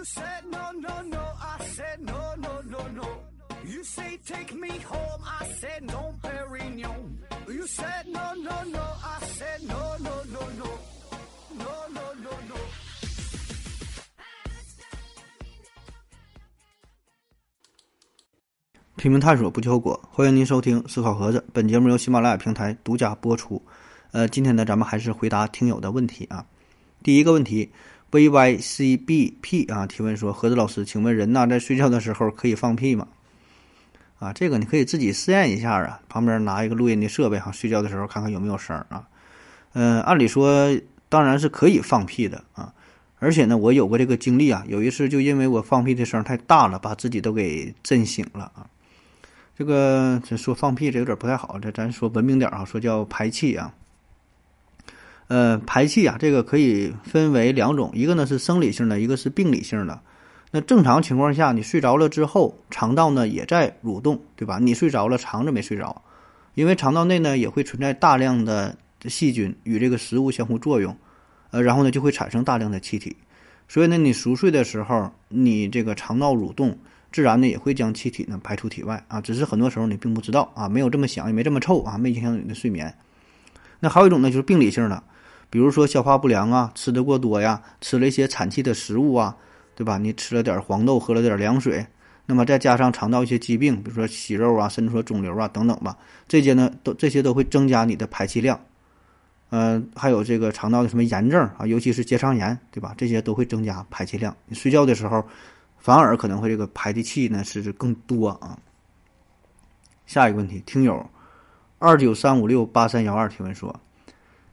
You said no, no, no, I said no, no, no, no. You say take me home, I said no, Perignon. You said no, no, no, I said no, no, no, no. No, no, no, no. 拼命探索，不计后果。欢迎您收听《思考盒子》，本节目由喜马拉雅平台独家播出。呃，今天呢，咱们还是回答听友的问题啊。第一个问题，vycbp 啊提问说：盒子老师，请问人呐在睡觉的时候可以放屁吗？啊，这个你可以自己试验一下啊，旁边拿一个录音的设备哈，睡觉的时候看看有没有声儿啊。嗯，按理说当然是可以放屁的啊。而且呢，我有过这个经历啊，有一次就因为我放屁的声太大了，把自己都给震醒了啊。这个这说放屁这有点不太好，这咱说文明点啊，说叫排气啊。呃，排气啊，这个可以分为两种，一个呢是生理性的，一个是病理性的。那正常情况下，你睡着了之后，肠道呢也在蠕动，对吧？你睡着了，肠子没睡着，因为肠道内呢也会存在大量的细菌与这个食物相互作用，呃，然后呢就会产生大量的气体。所以呢，你熟睡的时候，你这个肠道蠕动。自然呢也会将气体呢排出体外啊，只是很多时候你并不知道啊，没有这么响，也没这么臭啊，没影响你的睡眠。那还有一种呢，就是病理性的，比如说消化不良啊，吃的过多呀，吃了一些产气的食物啊，对吧？你吃了点黄豆，喝了点凉水，那么再加上肠道一些疾病，比如说息肉啊，甚至说肿瘤啊等等吧，这些呢都这些都会增加你的排气量。嗯，还有这个肠道的什么炎症啊，尤其是结肠炎，对吧？这些都会增加排气量。你睡觉的时候。反而可能会这个排的气呢是更多啊。下一个问题，听友二九三五六八三幺二提问说：“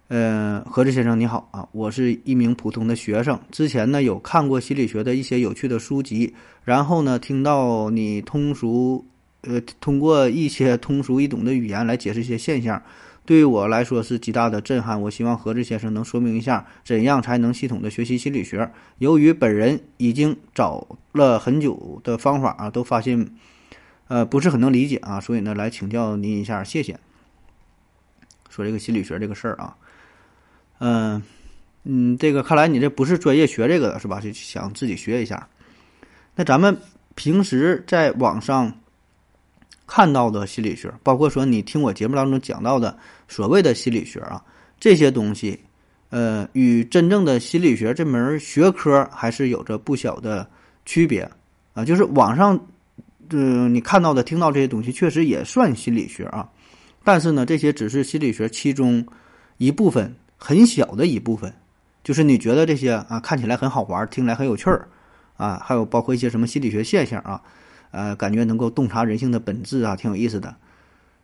呃，何志先生你好啊，我是一名普通的学生，之前呢有看过心理学的一些有趣的书籍，然后呢听到你通俗呃通过一些通俗易懂的语言来解释一些现象。”对于我来说是极大的震撼。我希望何志先生能说明一下，怎样才能系统的学习心理学。由于本人已经找了很久的方法啊，都发现，呃，不是很能理解啊，所以呢，来请教您一下，谢谢。说这个心理学这个事儿啊，嗯嗯，这个看来你这不是专业学这个的是吧？就想自己学一下。那咱们平时在网上。看到的心理学，包括说你听我节目当中讲到的所谓的心理学啊，这些东西，呃，与真正的心理学这门学科还是有着不小的区别啊。就是网上，呃，你看到的、听到这些东西，确实也算心理学啊，但是呢，这些只是心理学其中一部分，很小的一部分。就是你觉得这些啊，看起来很好玩，听来很有趣儿啊，还有包括一些什么心理学现象啊。呃，感觉能够洞察人性的本质啊，挺有意思的。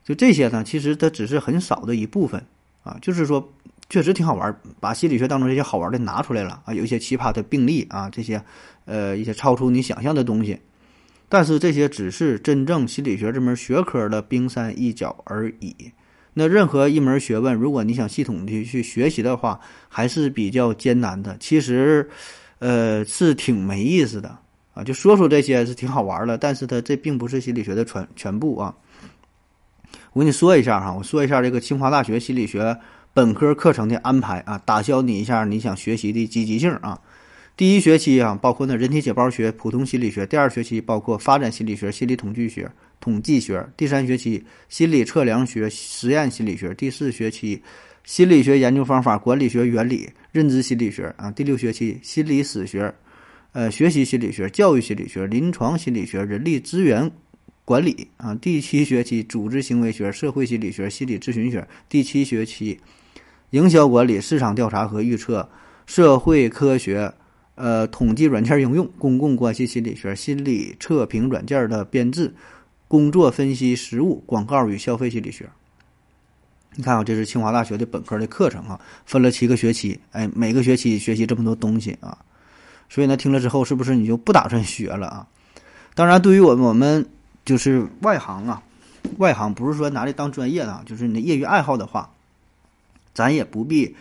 就这些呢，其实它只是很少的一部分啊。就是说，确实挺好玩，把心理学当中这些好玩的拿出来了啊，有一些奇葩的病例啊，这些呃一些超出你想象的东西。但是这些只是真正心理学这门学科的冰山一角而已。那任何一门学问，如果你想系统的去学习的话，还是比较艰难的。其实，呃，是挺没意思的。啊，就说说这些是挺好玩的，但是它这并不是心理学的全全部啊。我跟你说一下哈，我说一下这个清华大学心理学本科课程的安排啊，打消你一下你想学习的积极性啊。第一学期啊，包括呢人体解剖学、普通心理学；第二学期包括发展心理学、心理统计学、统计学；第三学期心理测量学、实验心理学；第四学期心理学研究方法、管理学原理、认知心理学啊；第六学期心理史学。呃，学习心理学、教育心理学、临床心理学、人力资源管理啊，第七学期组织行为学、社会心理学、心理咨询学，第七学期营销管理、市场调查和预测、社会科学、呃，统计软件应用、公共关系心理学、心理测评软件的编制、工作分析实务、广告与消费心理学。你看啊，这是清华大学的本科的课程啊，分了七个学期，哎，每个学期学习这么多东西啊。所以呢，听了之后是不是你就不打算学了啊？当然，对于我们我们就是外行啊，外行不是说拿这当专业的，就是你的业余爱好的话，咱也不必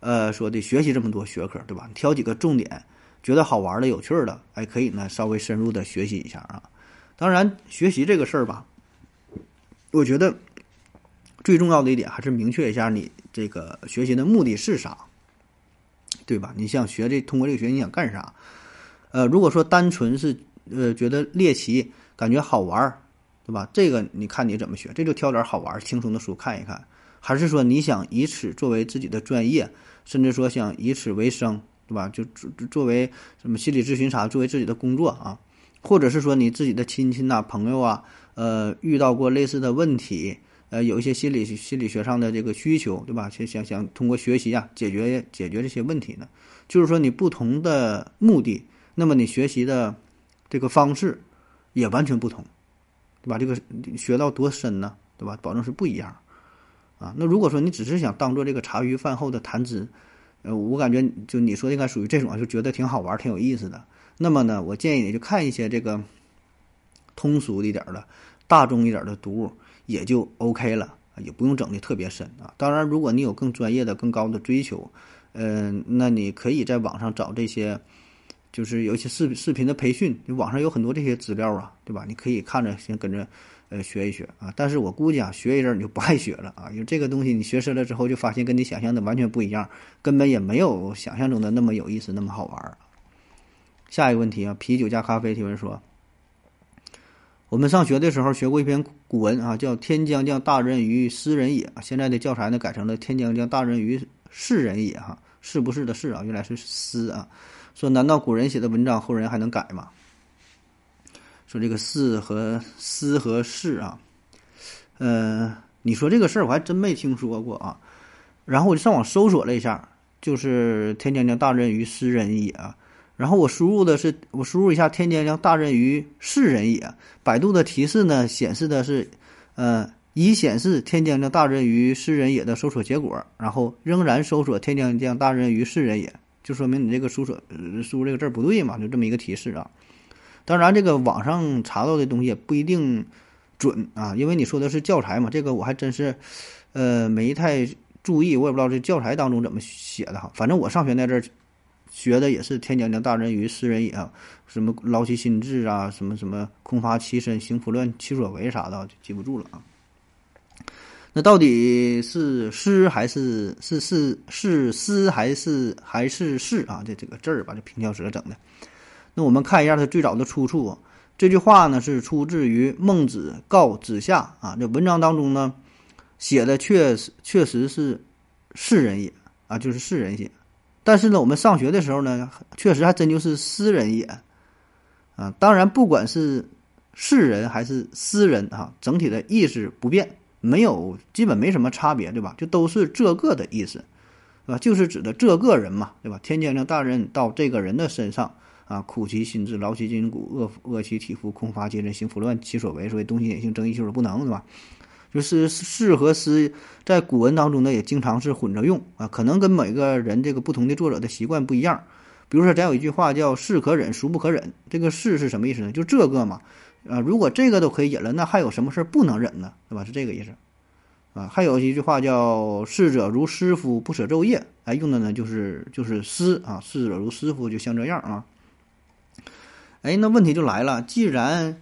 呃说的学习这么多学科，对吧？挑几个重点，觉得好玩的、有趣的，哎，可以呢稍微深入的学习一下啊。当然，学习这个事儿吧，我觉得最重要的一点还是明确一下你这个学习的目的是啥。对吧？你想学这，通过这个学，你想干啥？呃，如果说单纯是呃觉得猎奇，感觉好玩儿，对吧？这个你看你怎么学，这就挑点好玩儿、轻松的书看一看。还是说你想以此作为自己的专业，甚至说想以此为生，对吧？就作作为什么心理咨询啥，作为自己的工作啊，或者是说你自己的亲戚呐、朋友啊，呃，遇到过类似的问题，呃，有一些心理心理学上的这个需求，对吧？想想想通过学习啊解决解决这些问题呢？就是说你不同的目的，那么你学习的这个方式也完全不同，对吧？这个学到多深呢，对吧？保证是不一样。啊，那如果说你只是想当做这个茶余饭后的谈资，呃，我感觉就你说应该属于这种，就觉得挺好玩、挺有意思的。那么呢，我建议你就看一些这个通俗一点的、大众一点的读物，也就 OK 了，也不用整的特别深啊。当然，如果你有更专业的、更高的追求，嗯，那你可以在网上找这些，就是有一些视视频的培训，网上有很多这些资料啊，对吧？你可以看着先跟着。呃，学一学啊，但是我估计啊，学一阵你就不爱学了啊，因为这个东西你学深了之后，就发现跟你想象的完全不一样，根本也没有想象中的那么有意思，那么好玩。下一个问题啊，啤酒加咖啡提问说，我们上学的时候学过一篇古文啊，叫“天将降大任于斯人也”，现在的教材呢改成了“天将降大任于是人也”哈，是不是的是啊，原来是斯啊，说难道古人写的文章后人还能改吗？说这个“是”和“斯”和“是”啊，呃，你说这个事儿我还真没听说过啊。然后我就上网搜索了一下，就是“天将降大任于斯人也”啊。然后我输入的是，我输入一下“天将降大任于是人也”。百度的提示呢显示的是，呃，已显示“天将降大任于是人也”的搜索结果，然后仍然搜索“天将降大任于是人也”，就说明你这个搜索输入这个字不对嘛，就这么一个提示啊。当然，这个网上查到的东西也不一定准啊，因为你说的是教材嘛，这个我还真是，呃，没太注意，我也不知道这教材当中怎么写的哈。反正我上学那阵儿学的也是“天将降大任于斯人也”，什么劳其心志啊，什么什么空乏其身，行拂乱其所为啥的，就记不住了啊。那到底是诗还是是是是诗还是还是是啊？这这个字儿把，这平翘舌整的。那我们看一下它最早的出处，这句话呢是出自于《孟子告子夏》啊。这文章当中呢写的确实确实是是人也啊，就是是人也。但是呢，我们上学的时候呢，确实还真就是诗人也啊。当然，不管是是人还是诗人啊，整体的意思不变，没有基本没什么差别，对吧？就都是这个的意思，对吧？就是指的这个人嘛，对吧？天将降大任到这个人的身上。啊，苦其心志，劳其筋骨，饿饿其体肤，空乏其身，行拂乱其所为，所以东西野性，争一切所不能，对吧？就是是和思，在古文当中呢，也经常是混着用啊，可能跟每个人这个不同的作者的习惯不一样。比如说，咱有一句话叫“是可忍，孰不可忍”，这个“是”是什么意思呢？就这个嘛，啊，如果这个都可以忍了，那还有什么事不能忍呢？对吧？是这个意思。啊，还有一句话叫“逝者如斯夫，不舍昼夜”，哎，用的呢就是就是思啊，“逝者如斯夫”就像这样啊。哎，那问题就来了，既然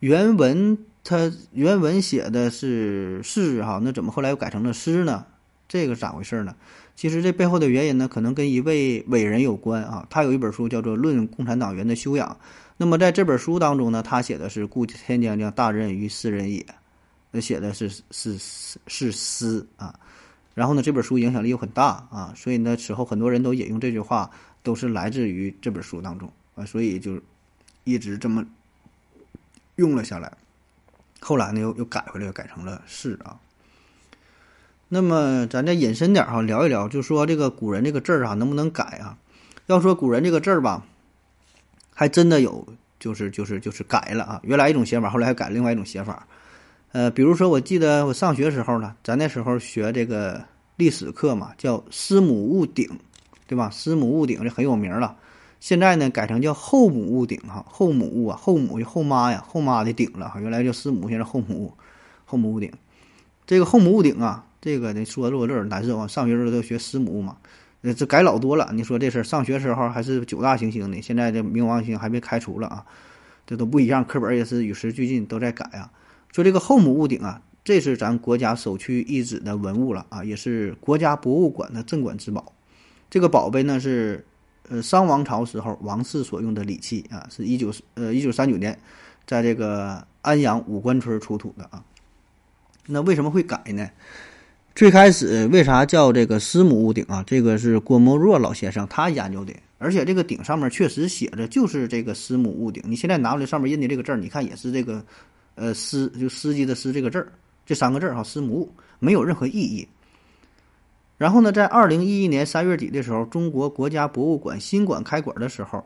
原文它原文写的是是哈，那怎么后来又改成了诗呢？这个咋回事呢？其实这背后的原因呢，可能跟一位伟人有关啊。他有一本书叫做《论共产党员的修养》，那么在这本书当中呢，他写的是“故天将降大任于斯人也”，那写的是是是是诗啊。然后呢，这本书影响力又很大啊，所以呢，此后很多人都引用这句话，都是来自于这本书当中啊，所以就。一直这么用了下来，后来呢又又改回来，又改成了是啊。那么咱再引申点哈，聊一聊，就说这个古人这个字儿啊，能不能改啊？要说古人这个字儿吧，还真的有，就是就是就是改了啊。原来一种写法，后来还改另外一种写法。呃，比如说我记得我上学时候呢，咱那时候学这个历史课嘛，叫师母戊鼎，对吧？师母戊鼎这很有名了。现在呢，改成叫后母戊鼎哈，后母戊啊，后母就后妈呀，后妈的鼎了哈。原来叫师母，现在后母戊，后母戊鼎。这个后母戊鼎啊，这个呢说着我有点难受啊。上学时候都学师母嘛，呃，这改老多了。你说这事儿，上学时候还是九大行星呢，现在这冥王星还被开除了啊，这都不一样。课本也是与时俱进，都在改啊。说这个后母戊鼎啊，这是咱国家首屈一指的文物了啊，也是国家博物馆的镇馆之宝。这个宝贝呢是。呃商王朝时候王室所用的礼器啊，是一九呃一九三九年，在这个安阳五官村出土的啊。那为什么会改呢？最开始为啥叫这个司母戊鼎啊？这个是郭沫若老先生他研究的，而且这个鼎上面确实写着就是这个司母戊鼎。你现在拿过来上面印的这个字儿，你看也是这个呃司就司机的司这个字儿，这三个字儿哈，司母戊没有任何意义。然后呢，在二零一一年三月底的时候，中国国家博物馆新馆开馆的时候，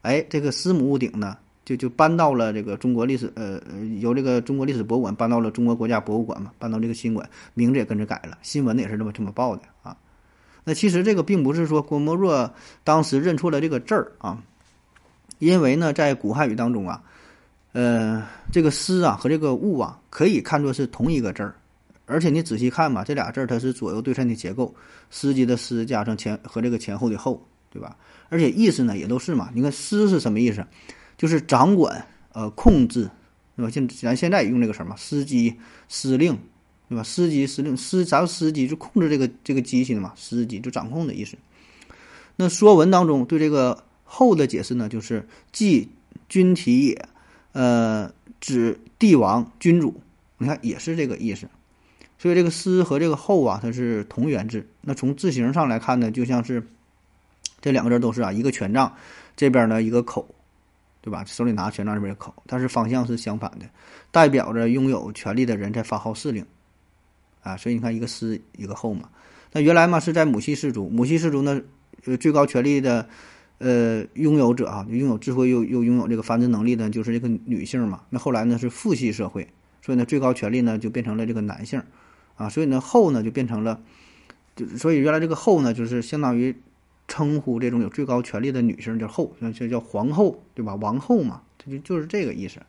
哎，这个司母戊鼎呢，就就搬到了这个中国历史，呃，由这个中国历史博物馆搬到了中国国家博物馆嘛，搬到这个新馆，名字也跟着改了，新闻也是这么这么报的啊。那其实这个并不是说郭沫若当时认错了这个字儿啊，因为呢，在古汉语当中啊，呃，这个司啊和这个戊啊可以看作是同一个字儿。而且你仔细看吧，这俩字儿它是左右对称的结构，司机的司加上前和这个前后的后，对吧？而且意思呢也都是嘛。你看司是什么意思？就是掌管、呃控制，对吧？现咱现在用这个什么司机、司令，对吧？司机、司令、司咱司机？就控制这个这个机器的嘛，司机就掌控的意思。那《说文》当中对这个后的解释呢，就是即君体也，呃，指帝王、君主。你看也是这个意思。所以这个“司”和这个“后”啊，它是同源字。那从字形上来看呢，就像是这两个字都是啊，一个权杖这边呢一个口，对吧？手里拿权杖这边有口，但是方向是相反的，代表着拥有权力的人在发号施令啊。所以你看，一个“司”一个“后”嘛。那原来嘛是在母系氏族，母系氏族呢，呃，最高权力的呃拥有者啊，拥有智慧又又拥有这个繁殖能力的，就是这个女性嘛。那后来呢是父系社会，所以呢最高权力呢就变成了这个男性。啊，所以呢，后呢就变成了，就所以原来这个后呢，就是相当于称呼这种有最高权力的女性叫后，像叫叫皇后，对吧？王后嘛，它就就是这个意思。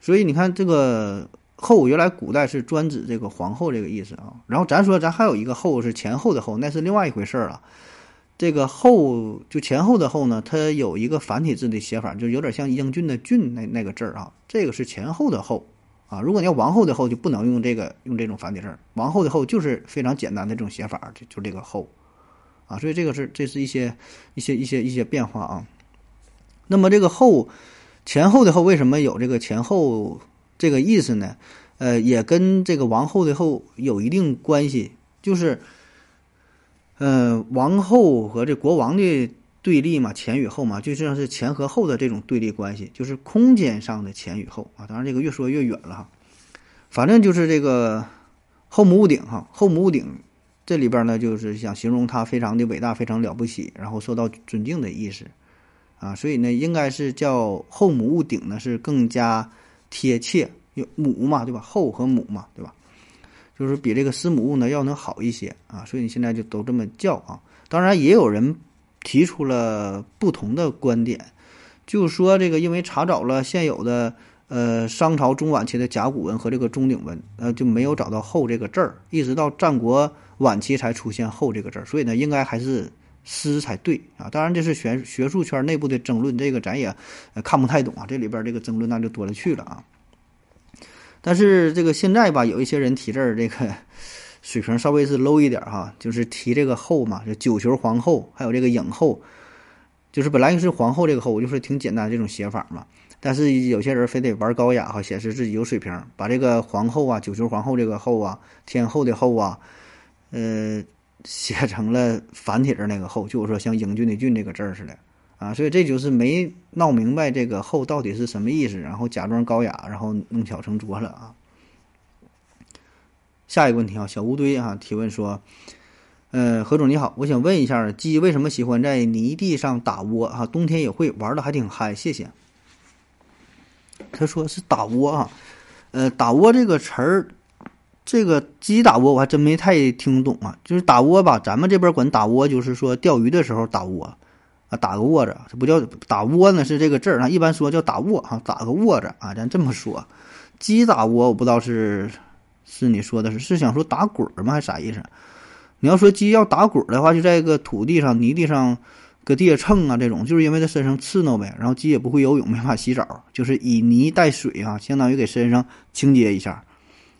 所以你看这个后，原来古代是专指这个皇后这个意思啊。然后咱说咱还有一个后是前后的后，那是另外一回事儿了。这个后就前后的后呢，它有一个繁体字的写法，就有点像英俊的俊那那个字儿啊，这个是前后的后。啊，如果你要王后的后，就不能用这个用这种繁体字。王后的后就是非常简单的这种写法，就就这个后，啊，所以这个是这是一些一些一些一些变化啊。那么这个后前后的后为什么有这个前后这个意思呢？呃，也跟这个王后的后有一定关系，就是，呃，王后和这国王的。对立嘛，前与后嘛，就像是前和后的这种对立关系，就是空间上的前与后啊。当然，这个越说越远了哈。反正就是这个后母戊鼎哈，后母戊鼎这里边呢，就是想形容他非常的伟大，非常了不起，然后受到尊敬的意思啊。所以呢，应该是叫后母戊鼎呢，是更加贴切，母嘛，对吧？后和母嘛，对吧？就是比这个司母戊呢要能好一些啊。所以你现在就都这么叫啊。当然，也有人。提出了不同的观点，就说这个因为查找了现有的呃商朝中晚期的甲骨文和这个钟鼎文，呃就没有找到“后”这个字儿，一直到战国晚期才出现“后”这个字儿，所以呢，应该还是“诗”才对啊。当然这是学学术圈内部的争论，这个咱也看不太懂啊。这里边这个争论那就多了去了啊。但是这个现在吧，有一些人提字儿，这个。水平稍微是 low 一点哈，就是提这个后嘛，就九球皇后，还有这个影后，就是本来是皇后这个后，我就是挺简单这种写法嘛。但是有些人非得玩高雅哈，显示自己有水平，把这个皇后啊，九球皇后这个后啊，天后的后啊，呃，写成了繁体字那个后，就是说像英俊的俊这个字儿似的啊。所以这就是没闹明白这个后到底是什么意思，然后假装高雅，然后弄巧成拙了啊。下一个问题啊，小乌堆啊提问说，呃，何总你好，我想问一下，鸡为什么喜欢在泥地上打窝啊？冬天也会玩的还挺嗨，谢谢。他说是打窝啊，呃，打窝这个词儿，这个鸡打窝我还真没太听懂啊。就是打窝吧，咱们这边管打窝就是说钓鱼的时候打窝啊，打个窝子，这不叫打窝呢，是这个字儿啊，一般说叫打窝哈，打个窝子啊，咱这么说。鸡打窝我不知道是。是你说的是是想说打滚儿吗？还是啥意思？你要说鸡要打滚儿的话，就在一个土地上、泥地上，搁地下蹭啊，这种就是因为它身上刺挠呗。然后鸡也不会游泳，没法洗澡，就是以泥带水啊，相当于给身上清洁一下。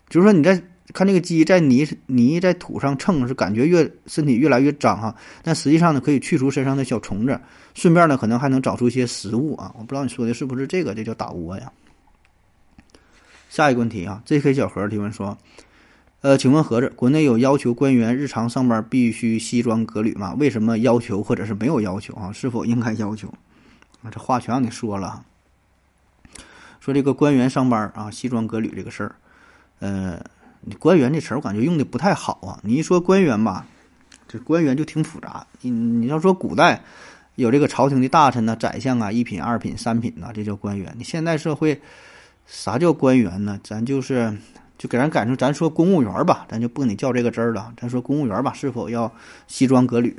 就是说你在看这个鸡在泥泥在土上蹭，是感觉越身体越来越脏哈。但实际上呢，可以去除身上的小虫子，顺便呢，可能还能找出一些食物啊。我不知道你说的是不是这个，这叫打窝呀。下一个问题啊，J.K. 小何提问说，呃，请问盒子，国内有要求官员日常上班必须西装革履吗？为什么要求或者是没有要求啊？是否应该要求？啊，这话全让你说了。说这个官员上班啊，西装革履这个事儿，呃。官员这词儿我感觉用的不太好啊！你一说官员吧，这官员就挺复杂。你你要说古代有这个朝廷的大臣呐、宰相啊，一品、二品、三品呐，这叫官员。你现代社会啥叫官员呢？咱就是就给人感受，咱说公务员吧，咱就不跟你较这个真儿了。咱说公务员吧，是否要西装革履？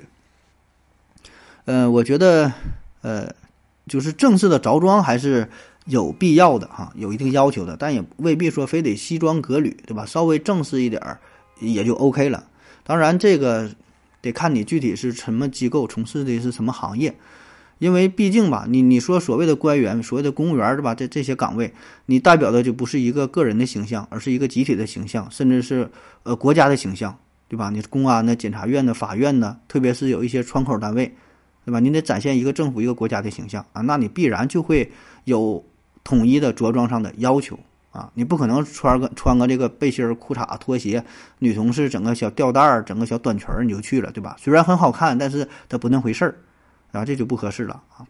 呃，我觉得呃，就是正式的着装还是。有必要的哈，有一定要求的，但也未必说非得西装革履，对吧？稍微正式一点儿也就 OK 了。当然，这个得看你具体是什么机构，从事的是什么行业。因为毕竟吧，你你说所谓的官员、所谓的公务员，是吧？这这些岗位，你代表的就不是一个个人的形象，而是一个集体的形象，甚至是呃国家的形象，对吧？你公安的、检察院的、法院的，特别是有一些窗口单位，对吧？你得展现一个政府、一个国家的形象啊，那你必然就会有。统一的着装上的要求啊，你不可能穿个穿个这个背心、裤衩、拖鞋，女同事整个小吊带儿、整个小短裙儿你就去了，对吧？虽然很好看，但是它不那回事儿啊，这就不合适了啊。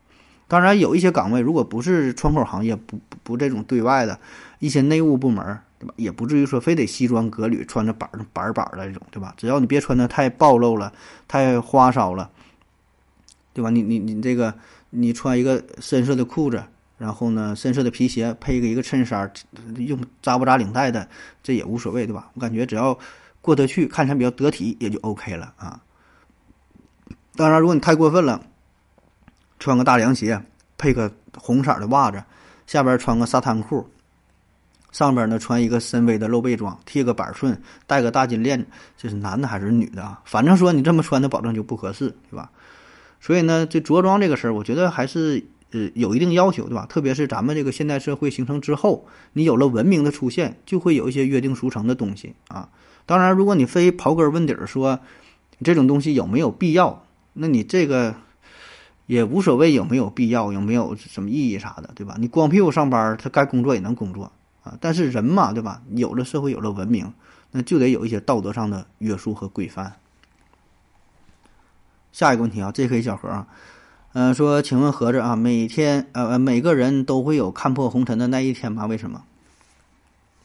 当然，有一些岗位如果不是窗口行业，不不这种对外的一些内务部门，对吧？也不至于说非得西装革履，穿着板板板的这种，对吧？只要你别穿的太暴露了、太花哨了，对吧？你你你这个你穿一个深色的裤子。然后呢，深色的皮鞋配一个一个衬衫，用扎不扎领带的，这也无所谓，对吧？我感觉只要过得去，看起来比较得体，也就 OK 了啊。当然，如果你太过分了，穿个大凉鞋，配个红色的袜子，下边穿个沙滩裤，上边呢穿一个深 V 的露背装，贴个板寸，戴个大金链，这是男的还是女的啊？反正说你这么穿的，保证就不合适，对吧？所以呢，这着装这个事儿，我觉得还是。呃，有一定要求，对吧？特别是咱们这个现代社会形成之后，你有了文明的出现，就会有一些约定俗成的东西啊。当然，如果你非刨根问底儿说这种东西有没有必要，那你这个也无所谓有没有必要，有没有什么意义啥的，对吧？你光屁股上班，他该工作也能工作啊。但是人嘛，对吧？有了社会，有了文明，那就得有一些道德上的约束和规范。下一个问题啊这 k 小何啊。嗯，说，请问盒子啊，每天呃，每个人都会有看破红尘的那一天吗？为什么？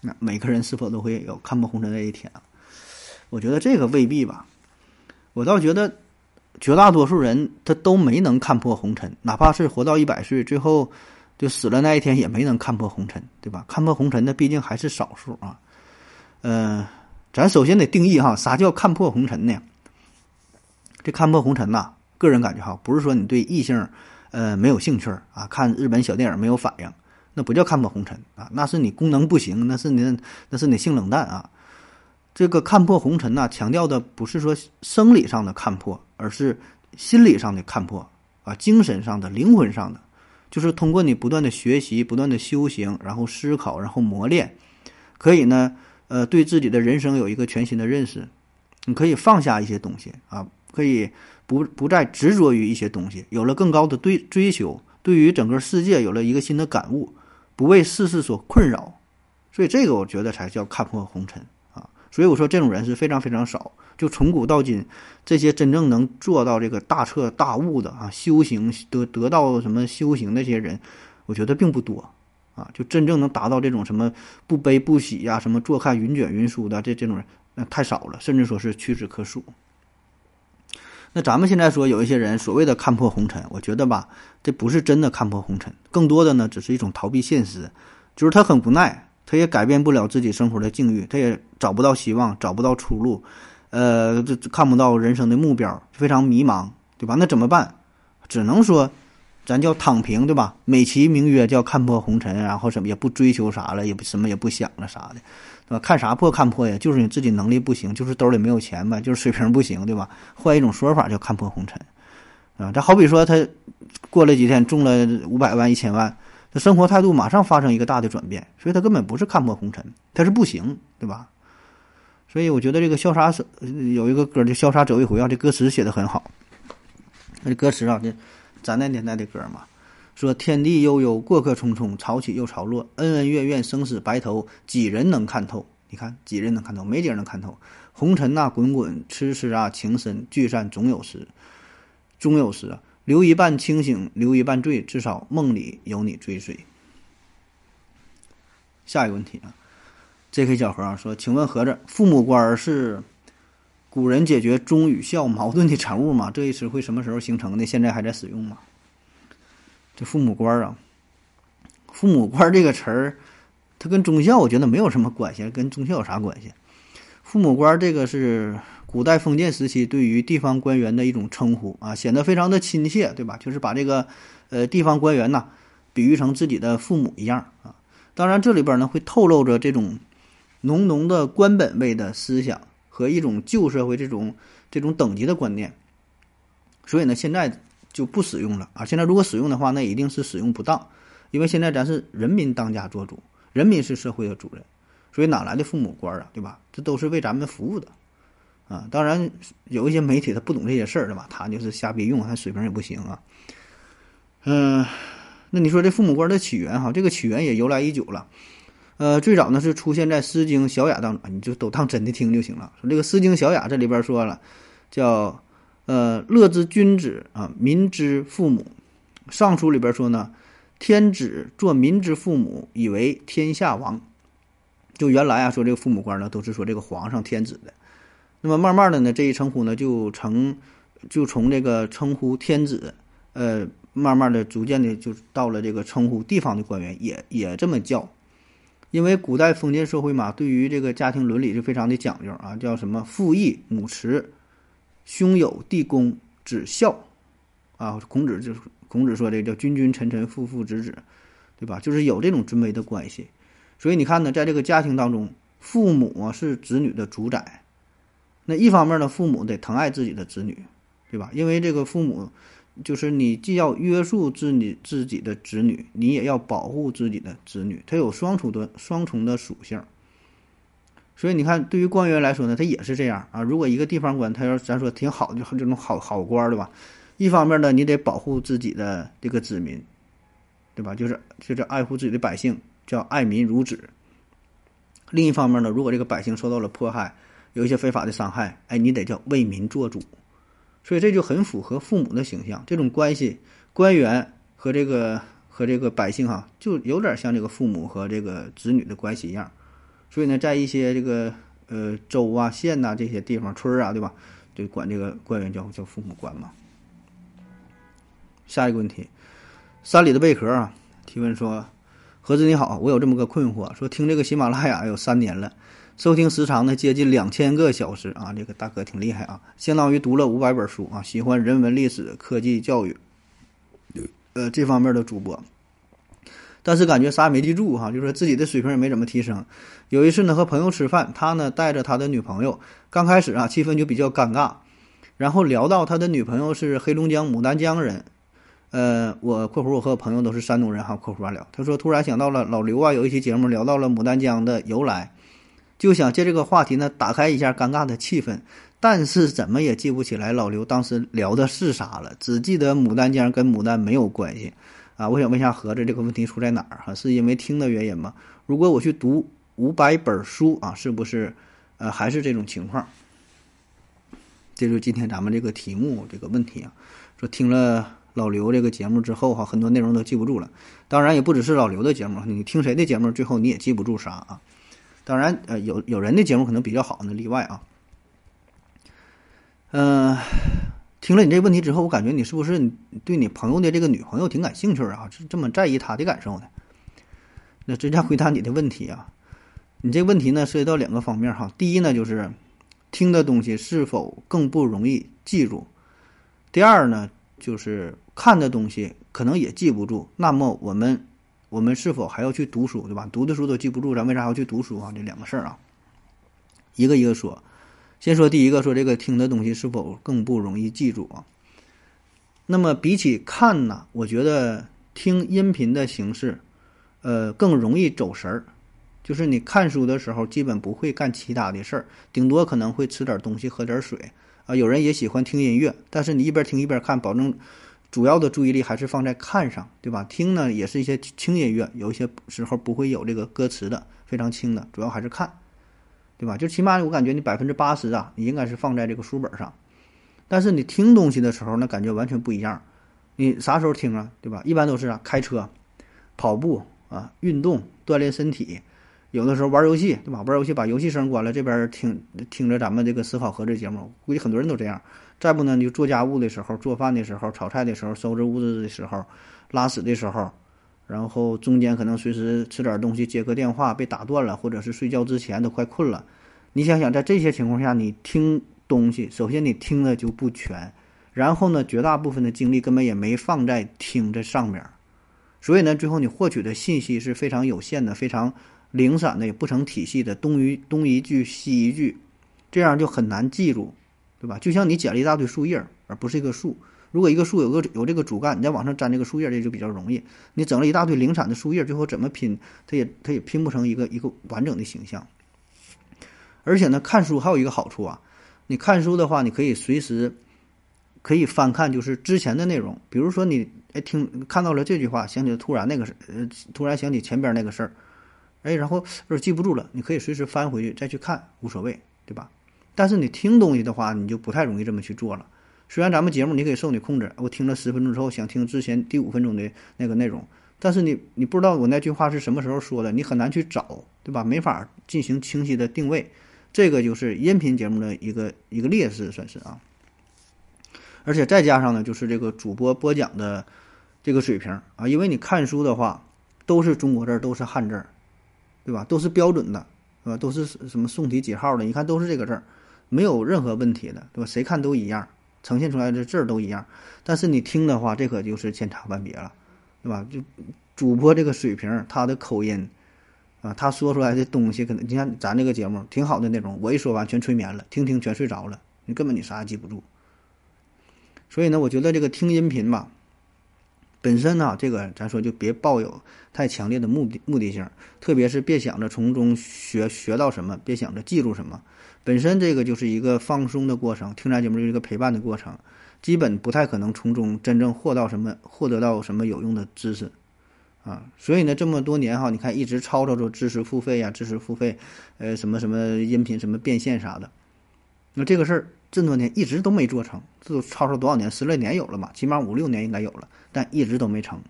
那每个人是否都会有看破红尘那一天啊？我觉得这个未必吧。我倒觉得，绝大多数人他都没能看破红尘，哪怕是活到一百岁，最后就死了那一天也没能看破红尘，对吧？看破红尘的毕竟还是少数啊。嗯，咱首先得定义哈，啥叫看破红尘呢？这看破红尘呐。个人感觉哈，不是说你对异性，呃，没有兴趣啊，看日本小电影没有反应，那不叫看破红尘啊，那是你功能不行，那是你那是你性冷淡啊。这个看破红尘呐，强调的不是说生理上的看破，而是心理上的看破啊，精神上的、灵魂上的，就是通过你不断的学习、不断的修行，然后思考，然后磨练，可以呢，呃，对自己的人生有一个全新的认识，你可以放下一些东西啊，可以。不不再执着于一些东西，有了更高的追追求，对于整个世界有了一个新的感悟，不为世事所困扰，所以这个我觉得才叫看破红尘。所以我说这种人是非常非常少，就从古到今，这些真正能做到这个大彻大悟的啊，修行得得到什么修行那些人，我觉得并不多啊。就真正能达到这种什么不悲不喜呀，什么坐看云卷云舒的这这种人，那太少了，甚至说是屈指可数。那咱们现在说有一些人所谓的看破红尘，我觉得吧，这不是真的看破红尘，更多的呢只是一种逃避现实，就是他很无奈，他也改变不了自己生活的境遇，他也找不到希望，找不到出路，呃，这看不到人生的目标，非常迷茫，对吧？那怎么办？只能说，咱叫躺平，对吧？美其名曰叫看破红尘，然后什么也不追求啥了，也不什么也不想了啥的。对吧，看啥破看破呀？就是你自己能力不行，就是兜里没有钱呗，就是水平不行，对吧？换一种说法叫看破红尘，啊，这好比说他过了几天中了五百万、一千万，他生活态度马上发生一个大的转变，所以他根本不是看破红尘，他是不行，对吧？所以我觉得这个潇洒走有一个歌叫《潇洒走一回》啊，这歌词写的很好。那歌词啊，这咱那年代的歌嘛，说天地悠悠，过客匆匆，潮起又潮落，恩恩怨怨，生死白头，几人能看透？你看几人能看透？没几人能看透。红尘呐，滚滚，痴痴啊，情深，聚散总有时，终有时啊。留一半清醒，留一半醉，至少梦里有你追随。下一个问题啊，J.K. 小何啊说，请问盒子，父母官是古人解决忠与孝矛盾的产物吗？这一词汇什么时候形成的？现在还在使用吗？这父母官啊，父母官这个词儿，它跟忠孝我觉得没有什么关系，跟忠孝有啥关系？父母官这个是。古代封建时期对于地方官员的一种称呼啊，显得非常的亲切，对吧？就是把这个，呃，地方官员呐，比喻成自己的父母一样啊。当然，这里边呢会透露着这种浓浓的官本位的思想和一种旧社会这种这种等级的观念，所以呢，现在就不使用了啊。现在如果使用的话，那一定是使用不当，因为现在咱是人民当家作主，人民是社会的主人，所以哪来的父母官啊，对吧？这都是为咱们服务的。啊，当然有一些媒体他不懂这些事儿，对吧？他就是瞎逼用，他水平也不行啊。嗯，那你说这父母官的起源哈，这个起源也由来已久了。呃，最早呢是出现在《诗经·小雅》当中，你就都当真的听就行了。说这个《诗经·小雅》这里边说了，叫呃乐之君子啊，民之父母。尚书里边说呢，天子作民之父母，以为天下王。就原来啊，说这个父母官呢，都是说这个皇上、天子的。那么慢慢的呢，这一称呼呢就成，就从这个称呼天子，呃，慢慢的逐渐的就到了这个称呼地方的官员，也也这么叫。因为古代封建社会嘛，对于这个家庭伦理就非常的讲究啊，叫什么父义母慈，兄友弟恭子孝，啊，孔子就是孔子说这叫君君臣臣父父子子，对吧？就是有这种尊卑的关系。所以你看呢，在这个家庭当中，父母是子女的主宰。那一方面呢，父母得疼爱自己的子女，对吧？因为这个父母，就是你既要约束自你自己的子女，你也要保护自己的子女，它有双重的双重的属性。所以你看，对于官员来说呢，他也是这样啊。如果一个地方官，他要咱说挺好，就这种好好官，对吧？一方面呢，你得保护自己的这个子民，对吧？就是就是爱护自己的百姓，叫爱民如子。另一方面呢，如果这个百姓受到了迫害，有一些非法的伤害，哎，你得叫为民做主，所以这就很符合父母的形象。这种关系，官员和这个和这个百姓哈，就有点像这个父母和这个子女的关系一样。所以呢，在一些这个呃州啊、县呐这些地方、村儿啊，对吧，就管这个官员叫叫父母官嘛。下一个问题，山里的贝壳啊提问说：何子你好，我有这么个困惑，说听这个喜马拉雅有三年了。收听时长呢接近两千个小时啊，这个大哥挺厉害啊，相当于读了五百本书啊。喜欢人文、历史、科技、教育，呃这方面的主播，但是感觉啥也没记住哈，就是自己的水平也没怎么提升。有一次呢和朋友吃饭，他呢带着他的女朋友，刚开始啊气氛就比较尴尬，然后聊到他的女朋友是黑龙江牡丹江人，呃我（括弧我和朋友都是山东人哈）（括弧完了），他说突然想到了老刘啊，有一期节目聊到了牡丹江的由来。就想借这个话题呢，打开一下尴尬的气氛，但是怎么也记不起来老刘当时聊的是啥了，只记得牡丹江跟牡丹没有关系，啊，我想问一下盒子，这个问题出在哪儿哈？是因为听的原因吗？如果我去读五百本书啊，是不是，呃，还是这种情况？这就是今天咱们这个题目这个问题啊，说听了老刘这个节目之后哈，很多内容都记不住了，当然也不只是老刘的节目，你听谁的节目，最后你也记不住啥啊？当然，呃，有有人的节目可能比较好，那例外啊。嗯，听了你这个问题之后，我感觉你是不是对你朋友的这个女朋友挺感兴趣啊？是这么在意她的感受呢？那直接回答你的问题啊。你这个问题呢，涉及到两个方面哈。第一呢，就是听的东西是否更不容易记住；第二呢，就是看的东西可能也记不住。那么我们。我们是否还要去读书，对吧？读的书都记不住，咱为啥要去读书啊？这两个事儿啊，一个一个说。先说第一个，说这个听的东西是否更不容易记住啊？那么比起看呢，我觉得听音频的形式，呃，更容易走神儿。就是你看书的时候，基本不会干其他的事儿，顶多可能会吃点东西、喝点水啊。有人也喜欢听音乐，但是你一边听一边看，保证主要的注意力还是放在看上，对吧？听呢也是一些轻音乐，有一些时候不会有这个歌词的，非常轻的，主要还是看，对吧？就起码我感觉你百分之八十啊，你应该是放在这个书本上。但是你听东西的时候，那感觉完全不一样。你啥时候听啊？对吧？一般都是啊，开车、跑步啊，运动锻炼身体。有的时候玩游戏，对吧？玩游戏把游戏声关了，这边听听着咱们这个思考盒子节目，估计很多人都这样。再不呢，你就做家务的时候、做饭的时候、炒菜的时候、收拾屋子的时候、拉屎的时候，然后中间可能随时吃点东西、接个电话被打断了，或者是睡觉之前都快困了。你想想，在这些情况下，你听东西，首先你听的就不全，然后呢，绝大部分的精力根本也没放在听这上面，所以呢，最后你获取的信息是非常有限的，非常。零散的也不成体系的，东一东一句西一句，这样就很难记住，对吧？就像你捡了一大堆树叶，而不是一个树。如果一个树有个有这个主干，你再往上粘这个树叶，这就比较容易。你整了一大堆零散的树叶，最后怎么拼，它也它也拼不成一个一个完整的形象。而且呢，看书还有一个好处啊，你看书的话，你可以随时可以翻看，就是之前的内容。比如说你哎听看到了这句话，想起突然那个事，呃，突然想起前边那个事儿。哎，然后就是记不住了，你可以随时翻回去再去看，无所谓，对吧？但是你听东西的话，你就不太容易这么去做了。虽然咱们节目你可以受你控制，我听了十分钟之后想听之前第五分钟的那个内容，但是你你不知道我那句话是什么时候说的，你很难去找，对吧？没法进行清晰的定位，这个就是音频节目的一个一个劣势，算是啊。而且再加上呢，就是这个主播播讲的这个水平啊，因为你看书的话都是中国字，都是汉字。对吧？都是标准的，是吧？都是什么宋体几号的？你看都是这个字儿，没有任何问题的，对吧？谁看都一样，呈现出来的字儿都一样。但是你听的话，这可就是千差万别了，对吧？就主播这个水平，他的口音，啊，他说出来的东西，可能你看咱这个节目挺好的那种，我一说完全催眠了，听听全睡着了，你根本你啥也记不住。所以呢，我觉得这个听音频吧。本身呢，这个咱说就别抱有太强烈的目的目的性，特别是别想着从中学学到什么，别想着记住什么。本身这个就是一个放松的过程，听咱节目就是一个陪伴的过程，基本不太可能从中真正获到什么，获得到什么有用的知识啊。所以呢，这么多年哈，你看一直吵吵着知识付费呀，知识付费，呃，什么什么音频什么变现啥的，那这个事儿。这么多年一直都没做成，这都吵吵多少年？十来年有了嘛？起码五六年应该有了，但一直都没成。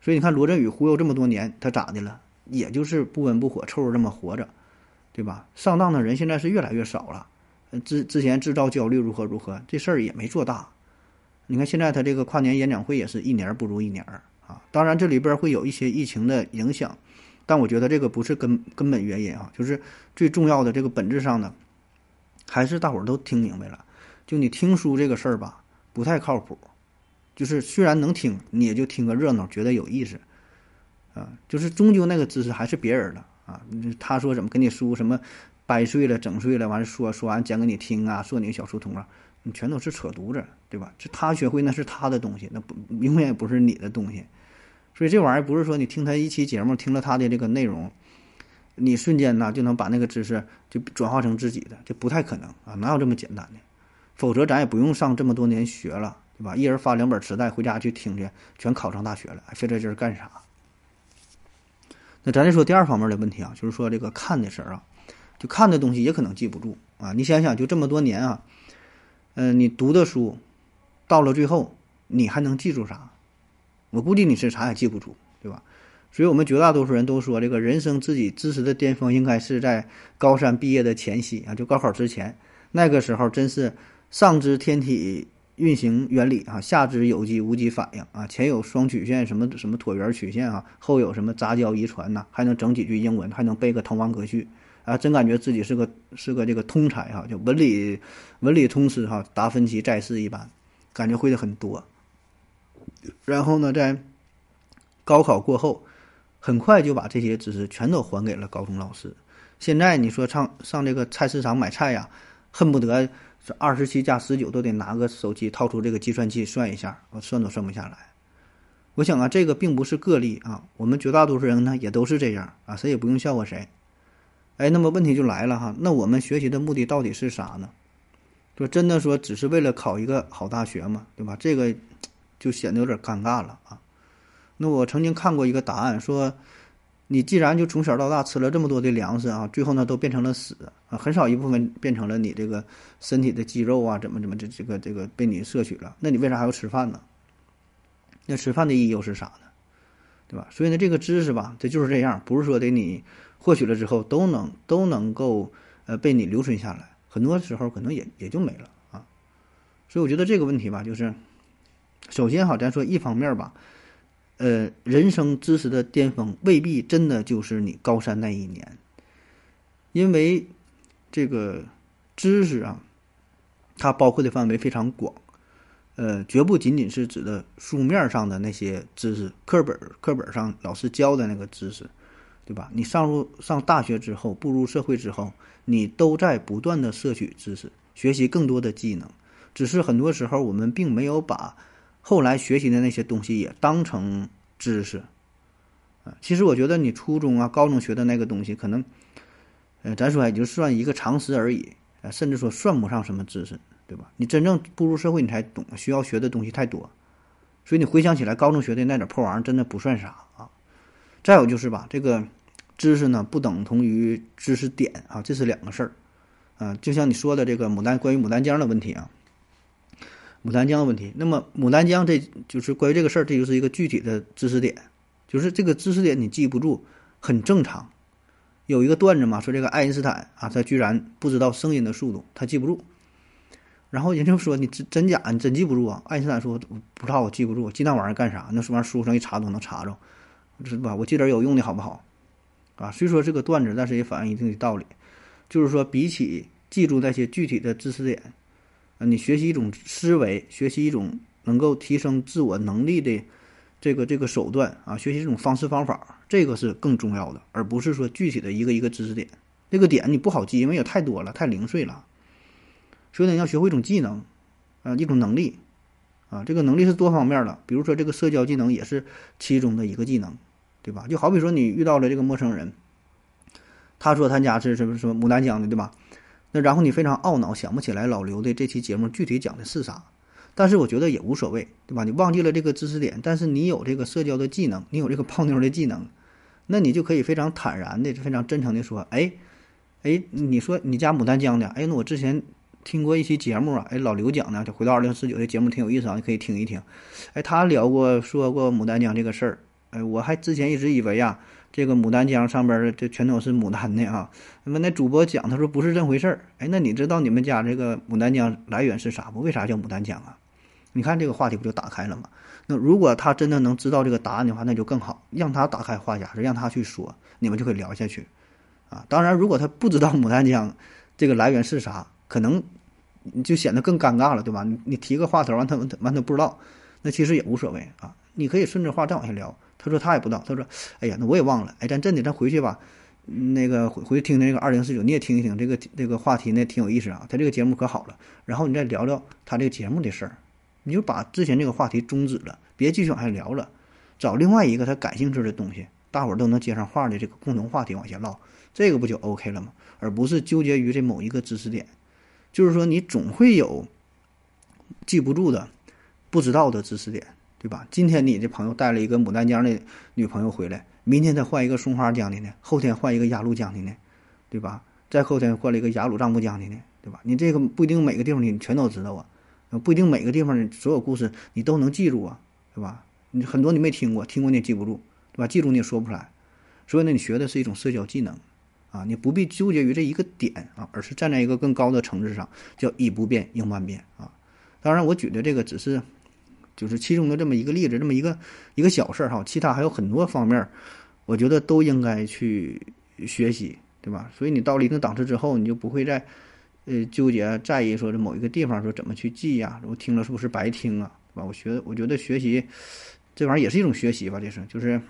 所以你看罗振宇忽悠这么多年，他咋的了？也就是不温不火，凑合这么活着，对吧？上当的人现在是越来越少了。之之前制造焦虑如何如何，这事儿也没做大。你看现在他这个跨年演讲会也是一年不如一年啊。当然这里边会有一些疫情的影响，但我觉得这个不是根根本原因啊，就是最重要的这个本质上的。还是大伙儿都听明白了，就你听书这个事儿吧，不太靠谱。就是虽然能听，你也就听个热闹，觉得有意思，啊，就是终究那个知识还是别人的啊。他说怎么给你书什么掰碎了、整碎了，完了说说完讲给你听啊，说你个小书童啊，你全都是扯犊子，对吧？就他学会那是他的东西，那不永远也不是你的东西。所以这玩意儿不是说你听他一期节目，听了他的这个内容。你瞬间呢就能把那个知识就转化成自己的，这不太可能啊，哪有这么简单的？否则咱也不用上这么多年学了，对吧？一人发两本磁带回家去听去，全考上大学了，费这劲儿干啥？那咱再说第二方面的问题啊，就是说这个看的事儿啊，就看的东西也可能记不住啊。你想想，就这么多年啊，嗯，你读的书，到了最后你还能记住啥？我估计你是啥也记不住，对吧？所以我们绝大多数人都说，这个人生自己知识的巅峰应该是在高三毕业的前夕啊，就高考之前，那个时候真是上知天体运行原理啊，下知有机无机反应啊，前有双曲线什么什么椭圆曲线啊，后有什么杂交遗传呐，还能整几句英文，还能背个《滕王阁序》啊，真感觉自己是个是个这个通才哈，就文理文理通吃哈，达芬奇在世一般，感觉会的很多。然后呢，在高考过后。很快就把这些知识全都还给了高中老师。现在你说上上这个菜市场买菜呀，恨不得是二十七加十九都得拿个手机掏出这个计算器算一下，我算都算不下来。我想啊，这个并不是个例啊，我们绝大多数人呢也都是这样啊，谁也不用笑话谁。哎，那么问题就来了哈，那我们学习的目的到底是啥呢？说真的说，只是为了考一个好大学嘛，对吧？这个就显得有点尴尬了啊。那我曾经看过一个答案，说你既然就从小到大吃了这么多的粮食啊，最后呢都变成了屎啊，很少一部分变成了你这个身体的肌肉啊，怎么怎么这这个这个被你摄取了，那你为啥还要吃饭呢？那吃饭的意义又是啥呢？对吧？所以呢，这个知识吧，这就是这样，不是说得你获取了之后都能都能够呃被你留存下来。很多时候可能也也就没了啊，所以我觉得这个问题吧，就是首先哈，咱说一方面吧，呃，人生知识的巅峰未必真的就是你高三那一年，因为这个知识啊，它包括的范围非常广，呃，绝不仅仅是指的书面上的那些知识，课本课本上老师教的那个知识，对吧？你上入上大学之后，步入社会之后。你都在不断的摄取知识，学习更多的技能，只是很多时候我们并没有把后来学习的那些东西也当成知识。啊，其实我觉得你初中啊、高中学的那个东西，可能，呃，咱说也就算一个常识而已，呃，甚至说算不上什么知识，对吧？你真正步入社会，你才懂，需要学的东西太多，所以你回想起来，高中学的那点破玩意儿，真的不算啥啊。再有就是吧，这个。知识呢不等同于知识点啊，这是两个事儿，啊，就像你说的这个牡丹关于牡丹江的问题啊，牡丹江的问题，那么牡丹江这就是关于这个事儿，这就是一个具体的知识点，就是这个知识点你记不住很正常。有一个段子嘛，说这个爱因斯坦啊，他居然不知道声音的速度，他记不住。然后人家说你真真假，你真记不住啊？爱因斯坦说不知道，我记不住，记那玩意儿干啥？那玩意儿书上一查都能查着，是吧？我记点有用的好不好？啊，虽说是个段子，但是也反映一定的道理，就是说，比起记住那些具体的知识点，你学习一种思维，学习一种能够提升自我能力的这个这个手段啊，学习这种方式方法，这个是更重要的，而不是说具体的一个一个知识点。那个点你不好记，因为也太多了，太零碎了。所以呢，要学会一种技能，啊，一种能力，啊，这个能力是多方面的，比如说这个社交技能也是其中的一个技能。对吧？就好比说你遇到了这个陌生人，他说他家是什么什么牡丹江的，对吧？那然后你非常懊恼，想不起来老刘的这期节目具体讲的是啥。但是我觉得也无所谓，对吧？你忘记了这个知识点，但是你有这个社交的技能，你有这个泡妞的技能，那你就可以非常坦然的、非常真诚的说：“哎，哎，你说你家牡丹江的？哎，那我之前听过一期节目啊，哎，老刘讲的，就回到二零四九的节目挺有意思啊，你可以听一听。哎，他聊过说过牡丹江这个事儿。”哎，我还之前一直以为呀，这个牡丹江上边儿这全都是牡丹的啊。那么那主播讲，他说不是这回事儿。哎，那你知道你们家这个牡丹江来源是啥不？为啥叫牡丹江啊？你看这个话题不就打开了吗？那如果他真的能知道这个答案的话，那就更好，让他打开话匣子，让他去说，你们就可以聊下去啊。当然，如果他不知道牡丹江这个来源是啥，可能你就显得更尴尬了，对吧？你你提个话头，完他完他不知道，那其实也无所谓啊。你可以顺着话再往下聊。他说他也不知道，他说，哎呀，那我也忘了，哎，咱真的，咱回去吧，那个回回去听听那个二零四九，你也听一听这个这个话题，那挺有意思啊，他这个节目可好了，然后你再聊聊他这个节目的事儿，你就把之前这个话题终止了，别继续往下聊了，找另外一个他感兴趣的东西，大伙儿都能接上话的这个共同话题往下唠，这个不就 OK 了吗？而不是纠结于这某一个知识点，就是说你总会有记不住的、不知道的知识点。对吧？今天你这朋友带了一个牡丹江的女朋友回来，明天再换一个松花江的呢，后天换一个雅鲁江的呢，对吧？再后天换了一个雅鲁藏布江的呢，对吧？你这个不一定每个地方你全都知道啊，不一定每个地方的所有故事你都能记住啊，对吧？你很多你没听过，听过你也记不住，对吧？记住你也说不出来，所以呢，你学的是一种社交技能啊，你不必纠结于这一个点啊，而是站在一个更高的层次上，叫以不变应万变啊。当然，我举的这个只是。就是其中的这么一个例子，这么一个一个小事儿哈，其他还有很多方面，我觉得都应该去学习，对吧？所以你到了一定档次之后，你就不会再呃纠结在意说这某一个地方说怎么去记呀，我听了是不是白听啊，对吧？我学我觉得学习这玩意儿也是一种学习吧，这是就是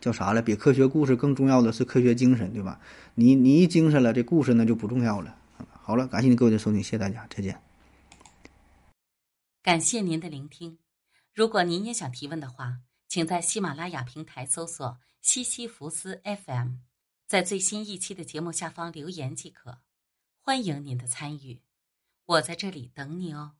叫啥了？比科学故事更重要的是科学精神，对吧？你你一精神了，这故事呢就不重要了。好了，感谢你各位的收听，谢谢大家，再见。感谢您的聆听。如果您也想提问的话，请在喜马拉雅平台搜索“西西弗斯 FM”，在最新一期的节目下方留言即可。欢迎您的参与，我在这里等你哦。